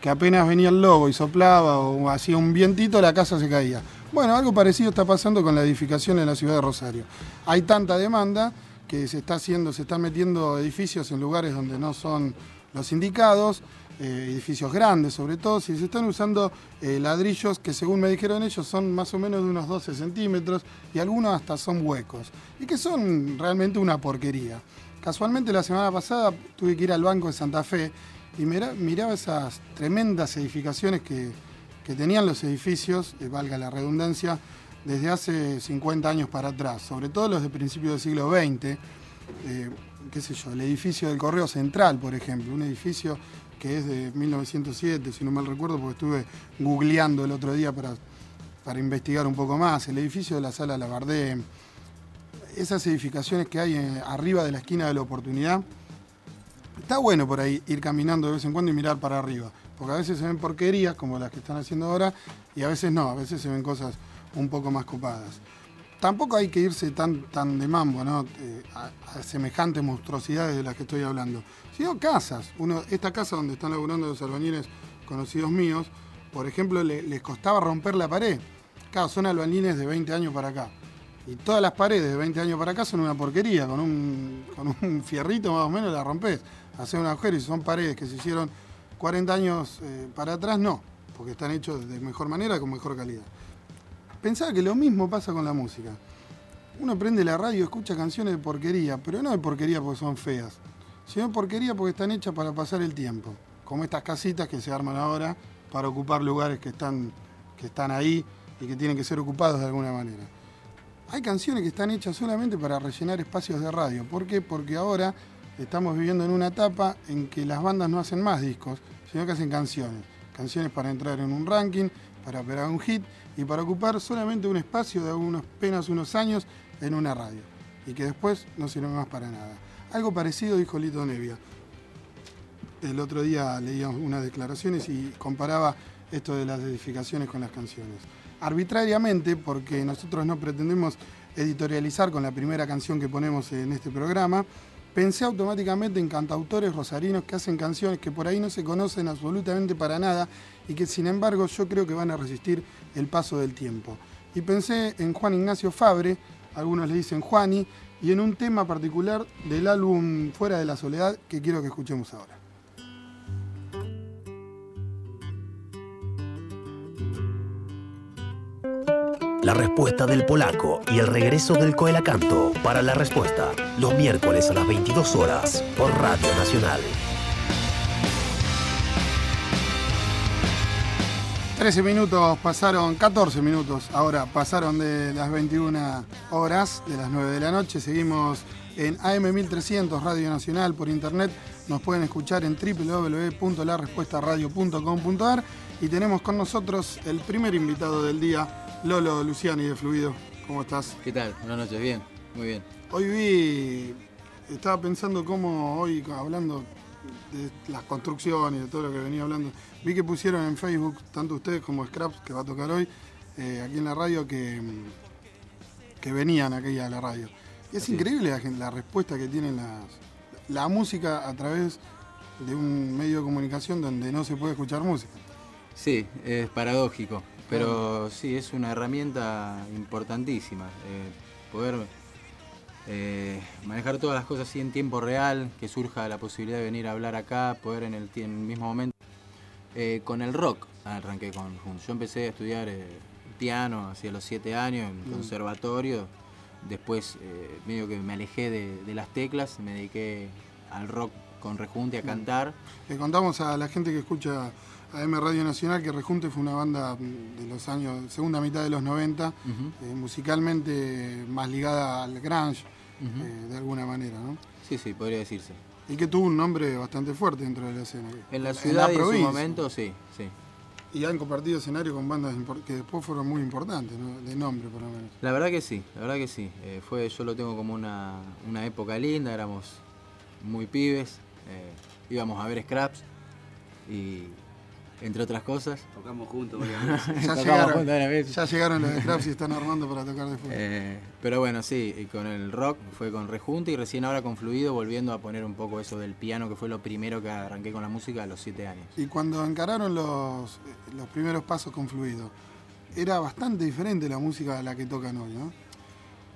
que apenas venía el lobo y soplaba o hacía un vientito, la casa se caía. Bueno, algo parecido está pasando con la edificación en la ciudad de Rosario. Hay tanta demanda que se está haciendo, se están metiendo edificios en lugares donde no son los indicados, eh, edificios grandes sobre todo, y se están usando eh, ladrillos que según me dijeron ellos son más o menos de unos 12 centímetros y algunos hasta son huecos y que son realmente una porquería. Casualmente la semana pasada tuve que ir al Banco de Santa Fe y miraba esas tremendas edificaciones que, tenían los edificios, eh, valga la redundancia, desde hace 50 años para atrás, sobre todo los de principios del siglo XX, eh, qué sé yo, el edificio del Correo Central, por ejemplo, un edificio que es de 1907, si no mal recuerdo, porque estuve googleando el otro día para, para investigar un poco más, el edificio de la Sala Labardé, esas edificaciones que hay eh, arriba de la esquina de la oportunidad, Está bueno por ahí ir caminando de vez en cuando y mirar para arriba, porque a veces se ven porquerías como las que están haciendo ahora y a veces no, a veces se ven cosas un poco más copadas. Tampoco hay que irse tan, tan de mambo, ¿no? Eh, a, semejantes monstruosidades de las que estoy hablando. Sino casas. Uno, esta casa donde están laburando los albañiles conocidos míos, por ejemplo, les costaba romper la pared. Claro, son albañiles de 20 años para acá. Y todas las paredes de 20 años para acá son una porquería. Con un, con un fierrito más o menos la rompes hacer un agujero y son paredes que se hicieron 40 años eh, para atrás, no, porque están hechos de mejor manera, con mejor calidad. Pensaba que lo mismo pasa con la música. Uno prende la radio, escucha canciones de porquería, pero no de porquería porque son feas, sino de porquería porque están hechas para pasar el tiempo, como estas casitas que se arman ahora para ocupar lugares que están, que están ahí y que tienen que ser ocupados de alguna manera. Hay canciones que están hechas solamente para rellenar espacios de radio. ¿Por qué? Porque ahora estamos viviendo en una etapa en que las bandas no hacen más discos, sino que hacen canciones. Canciones para entrar en un ranking, para pegar un hit y para ocupar solamente un espacio de unos, apenas unos años en una radio. Y que después no sirve más para nada. Algo parecido dijo Lito Nevia. El otro día leía unas declaraciones y comparaba esto de las edificaciones con las canciones. Arbitrariamente, porque nosotros no pretendemos editorializar con la primera canción que ponemos en este programa, pensé automáticamente en cantautores rosarinos que hacen canciones que por ahí no se conocen absolutamente para nada y que sin embargo yo creo que van a resistir el paso del tiempo. Y pensé en Juan Ignacio Fabre, algunos le dicen Juani, y en un tema particular del álbum Fuera de la Soledad que quiero que escuchemos ahora. La respuesta del polaco y el regreso del coelacanto para la respuesta, los miércoles a las 22 horas por Radio Nacional. 13 minutos pasaron, 14 minutos ahora pasaron de las 21 horas, de las 9 de la noche. Seguimos en AM1300 Radio Nacional por internet. Nos pueden escuchar en www.larespuestaradio.com.ar y tenemos con nosotros el primer invitado del día, Lolo Luciani de Fluido, ¿cómo estás? ¿Qué tal? Buenas noches, bien, muy bien. Hoy vi, estaba pensando cómo hoy, hablando de las construcciones, de todo lo que venía hablando, vi que pusieron en Facebook, tanto ustedes como Scraps, que va a tocar hoy, eh, aquí en la radio, que, que venían aquí a la radio. Y es increíble la, respuesta que tienen las, la música a través de un medio de comunicación donde no se puede escuchar música. Sí, es paradójico. Pero sí, es una herramienta importantísima. Eh, poder eh, manejar todas las cosas así en tiempo real, que surja la posibilidad de venir a hablar acá, poder en el, mismo momento. Eh, con el rock arranqué con Yo empecé a estudiar piano hacia los siete años en mm. conservatorio. Después medio que me alejé de, de, las teclas, me dediqué al rock con Rejunte a cantar. Le contamos a la gente que escucha AM Radio Nacional, que Rejunte fue una banda de los años, segunda mitad de los 90, eh, musicalmente más ligada al grunge, eh, de alguna manera, ¿no? Sí, sí, podría decirse. Y que tuvo un nombre bastante fuerte dentro de la escena. En la ciudad en, su momento, sí, sí. Y han compartido escenario con bandas que después fueron muy importantes, ¿no? de nombre por lo menos. La verdad que sí, la verdad que sí. Eh, fue, yo lo tengo como una, época linda, éramos muy pibes, íbamos a ver scraps y entre otras cosas. Tocamos juntos, ya, llegaron, ya llegaron los de y están armando para tocar después. Eh, pero bueno, sí, y con el rock fue con Rejunte y recién ahora con Fluido volviendo a poner un poco eso del piano, que fue lo primero que arranqué con la música a los siete años. Y cuando encararon los, los primeros pasos con Fluido, era bastante diferente la música a la que tocan hoy, ¿no?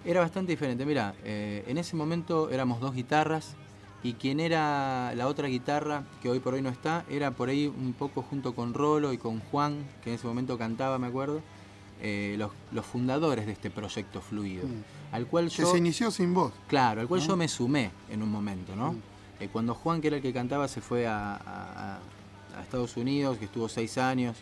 Era bastante diferente. Mira, eh, en ese momento éramos dos guitarras y quien era la otra guitarra, que hoy por hoy no está, era por ahí un poco junto con Rolo y con Juan, que en ese momento cantaba, me acuerdo, eh, los, fundadores de este proyecto fluido. Mm. Al cual que se inició sin voz. Claro, al cual yo me sumé en un momento, ¿no? Mm. Eh, cuando Juan, que era el que cantaba, se fue a, a Estados Unidos, que estuvo seis años,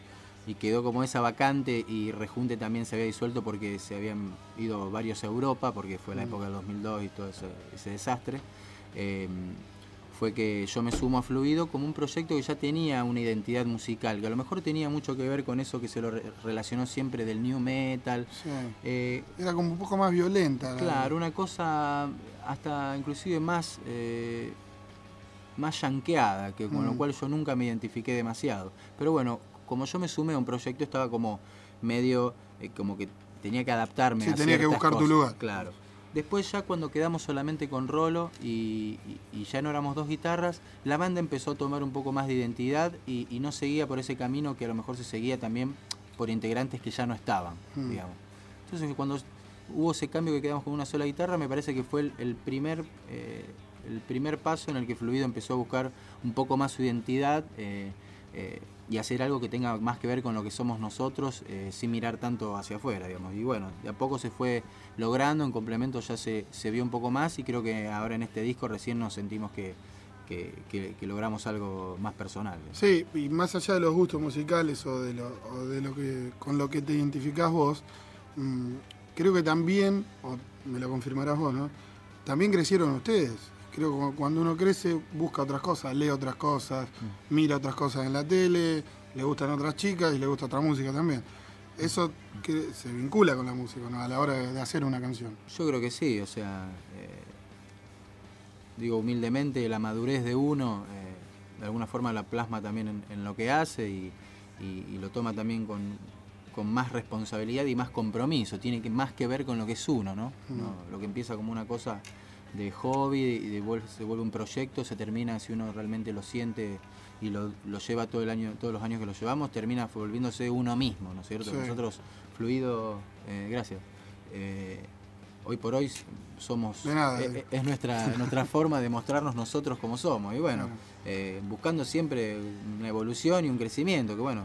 y quedó como esa vacante y Rejunte también se había disuelto porque se habían ido varios a Europa, porque fue la mm. época del 2002 y todo ese, desastre. Em, fue que yo me sumo a Fluido como un proyecto que ya tenía una identidad musical, que a lo mejor tenía mucho que ver con eso que se lo relacionó siempre del new metal. Eh, Era como un poco más violenta. Claro, una cosa hasta inclusive más... Eh, más yanqueada, que con lo mm. cual yo nunca me identifiqué demasiado. Pero bueno, como yo me sumé a un proyecto, estaba como medio, eh, como que tenía que adaptarme sí, tenía que buscar tu lugar. Claro. Después ya cuando quedamos solamente con Rolo y, ya no éramos dos guitarras, la banda empezó a tomar un poco más de identidad y, no seguía por ese camino que a lo mejor se seguía también por integrantes que ya no estaban, hmm. digamos. Entonces cuando hubo ese cambio que quedamos con una sola guitarra, me parece que fue el, primer, eh, el primer paso en el que Fluido empezó a buscar un poco más su identidad. Eh, y hacer algo que tenga más que ver con lo que somos nosotros eh, sin mirar tanto hacia afuera, digamos. Y bueno, de a poco se fue logrando, en complemento ya se, se vio un poco más y creo que ahora en este disco recién nos sentimos que, que, logramos algo más personal. Sí, y más allá de los gustos musicales o de lo, de lo que con lo que te identificás vos, mm, creo que también, o me lo confirmarás vos, ¿no? También crecieron ustedes creo que cuando uno crece busca otras cosas, lee otras cosas, mm. mira otras cosas en la tele, le gustan otras chicas y le gusta otra música también. Eso que se vincula con la música a la hora de, hacer una canción. Yo creo que sí, o sea, eh, digo humildemente, la madurez de uno eh, de alguna forma la plasma también en, lo que hace y, lo toma también con, más responsabilidad y más compromiso. Tiene que, más que ver con lo que es uno, ¿no? Mm. Lo que empieza como una cosa de hobby y de, se vuelve un proyecto, se termina, si uno realmente lo siente y lo, lleva todo el año, todos los años que lo llevamos, termina volviéndose uno mismo, ¿no es cierto? Nosotros, fluido, eh, gracias. Eh, hoy por hoy somos eh, es, nuestra nuestra forma de mostrarnos nosotros como somos y bueno buscando siempre una evolución y un crecimiento que bueno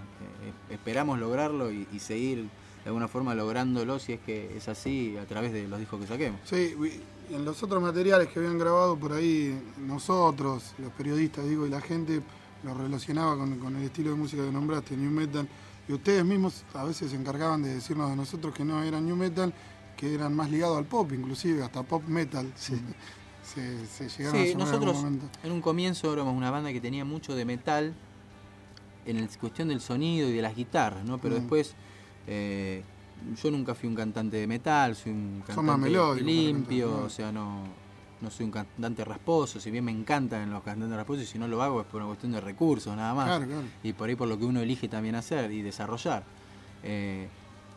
esperamos lograrlo y, y, seguir de alguna forma lográndolo si es que es así a través de los discos que saquemos sí en los otros materiales que habían grabado por ahí nosotros, los periodistas, digo, y la gente lo relacionaba con, el estilo de música que nombraste, New Metal, y ustedes mismos a veces se encargaban de decirnos a nosotros que no eran New Metal, que eran más ligados al pop, inclusive hasta pop metal. Sí. Se, llegaron a nosotros en un comienzo éramos una banda que tenía mucho de metal en la cuestión del sonido y de las guitarras, ¿no? Pero mm. después eh, yo nunca fui un cantante de metal, soy un cantante limpio, o sea, no, no soy un cantante rasposo, si bien me encantan los cantantes rasposos, y si no lo hago es por una cuestión de recursos nada más. Y por ahí por lo que uno elige también hacer y desarrollar. Eh,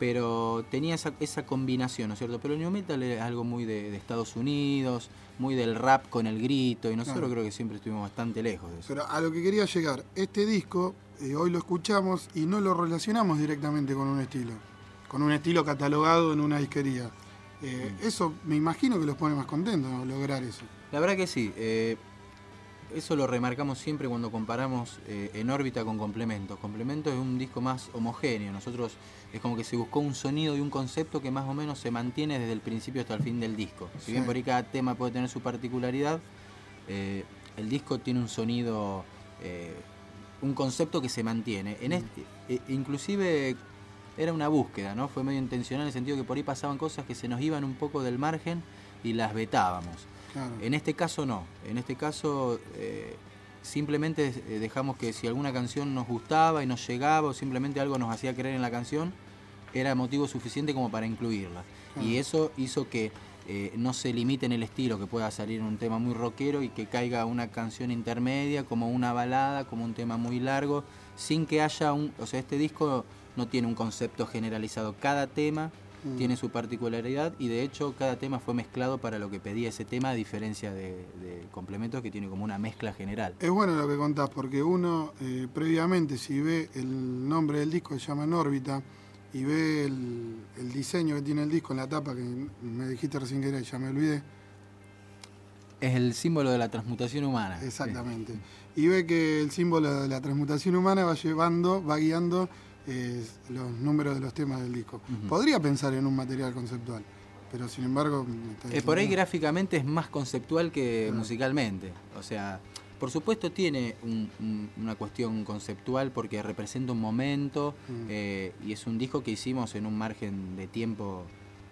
pero tenía esa, esa, combinación, ¿no es cierto? Pero el new metal es algo muy de, Estados Unidos, muy del rap con el grito, y nosotros creo que siempre estuvimos bastante lejos de eso. Pero a lo que quería llegar, este disco, eh, hoy lo escuchamos y no lo relacionamos directamente con un estilo con un estilo catalogado en una disquería. Eh, mm. Eso me imagino que los pone más contentos, lograr eso. La verdad que sí. Eh, eso lo remarcamos siempre cuando comparamos eh, en órbita con complementos. Complementos es un disco más homogéneo. Nosotros es como que se buscó un sonido y un concepto que más o menos se mantiene desde el principio hasta el fin del disco. Si bien por ahí cada tema puede tener su particularidad, el disco tiene un sonido, un concepto que se mantiene. En mm. este, inclusive era una búsqueda, ¿no? Fue medio intencional en el sentido que por ahí pasaban cosas que se nos iban un poco del margen y las vetábamos. En este caso no, en este caso eh, simplemente eh, dejamos que si alguna canción nos gustaba y nos llegaba o simplemente algo nos hacía creer en la canción, era motivo suficiente como para incluirla. Y eso hizo que eh, no se limite en el estilo, que pueda salir un tema muy rockero y que caiga una canción intermedia, como una balada, como un tema muy largo, sin que haya un, o sea, este disco no tiene un concepto generalizado. Cada tema Mm. tiene su particularidad y de hecho cada tema fue mezclado para lo que pedía ese tema, a diferencia de, de complementos que tiene como una mezcla general. Es bueno lo que contás, porque uno eh, previamente, si ve el nombre del disco, se llama En órbita, y ve el, el diseño que tiene el disco en la tapa, que me dijiste recién que era, y ya me olvidé, Es el símbolo de la transmutación humana. exactamente, y ve que el símbolo de la transmutación humana va llevando, va guiando eh, los números de los temas del disco. Podría pensar en un material conceptual, pero sin embargo... Eh, por ahí gráficamente es más conceptual que musicalmente. O sea, por supuesto tiene un- un- una cuestión conceptual porque representa un momento Mm. eh, y es un disco que hicimos en un margen de tiempo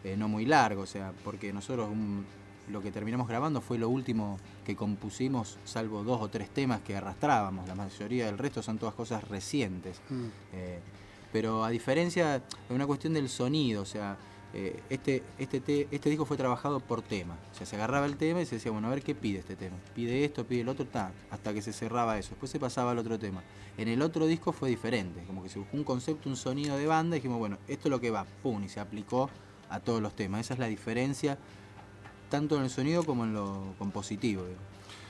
eh, no muy largo. O sea, porque nosotros un- lo que terminamos grabando fue lo último que compusimos, salvo dos o tres temas que arrastrábamos. La mayoría del resto son todas cosas recientes. Mm. Eh, pero a diferencia, es una cuestión del sonido, o sea, eh, este, este, te- este disco fue trabajado por tema. O sea, se agarraba el tema y se decía, bueno, a ver qué pide este tema. Pide esto, pide el otro, ta, hasta que se cerraba eso. Después se pasaba al otro tema. En el otro disco fue diferente, como que se buscó un concepto, un sonido de banda y dijimos, bueno, esto es lo que va, pum, y se aplicó a todos los temas. Esa es la diferencia, tanto en el sonido como en lo compositivo.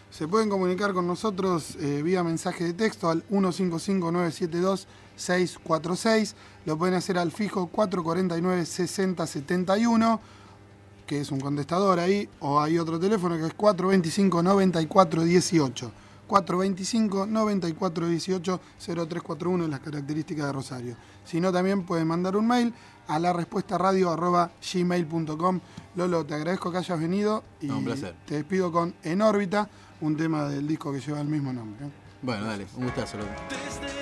Se pueden comunicar con nosotros eh, vía mensaje de texto al 155-972-646. Lo pueden hacer al fijo 449-6071, que es un contestador ahí, o hay otro teléfono que es 425-9418. 425-9418 0341 en las características de Rosario. Si no, también pueden mandar un mail a la respuesta radio arroba gmail.com. Lolo, te agradezco que hayas venido y No, un placer. te despido con En órbita, un tema del disco que lleva el mismo nombre. Bueno, dale, un gustazo. Desde